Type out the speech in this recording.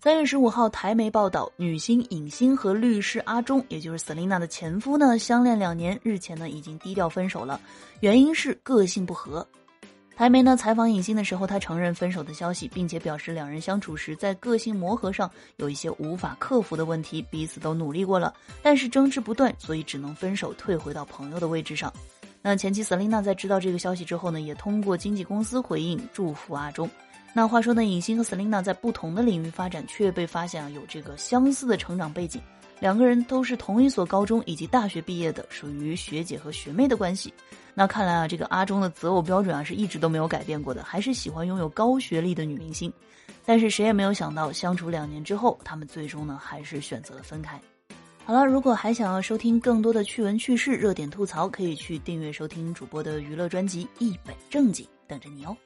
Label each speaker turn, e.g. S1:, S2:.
S1: 三月十五号，台媒报道，女星尹欣和律师阿忠，也就是 Selina 的前夫呢，相恋两年，日前呢已经低调分手了，原因是个性不合。台媒呢采访尹欣的时候，他承认分手的消息，并且表示两人相处时在个性磨合上有一些无法克服的问题，彼此都努力过了，但是争执不断，所以只能分手，退回到朋友的位置上。那前妻 Selina 在知道这个消息之后呢，也通过经纪公司回应祝福阿忠。那话说呢，尹欣和 Selina 在不同的领域发展，却被发现啊有这个相似的成长背景，两个人都是同一所高中以及大学毕业的，属于学姐和学妹的关系。那看来啊，这个阿忠的择偶标准啊是一直都没有改变过的，还是喜欢拥有高学历的女明星。但是谁也没有想到，相处两年之后，他们最终呢还是选择了分开。好了，如果还想要收听更多的趣闻趣事、热点吐槽，可以去订阅收听主播的娱乐专辑《一本正经》，等着你哦。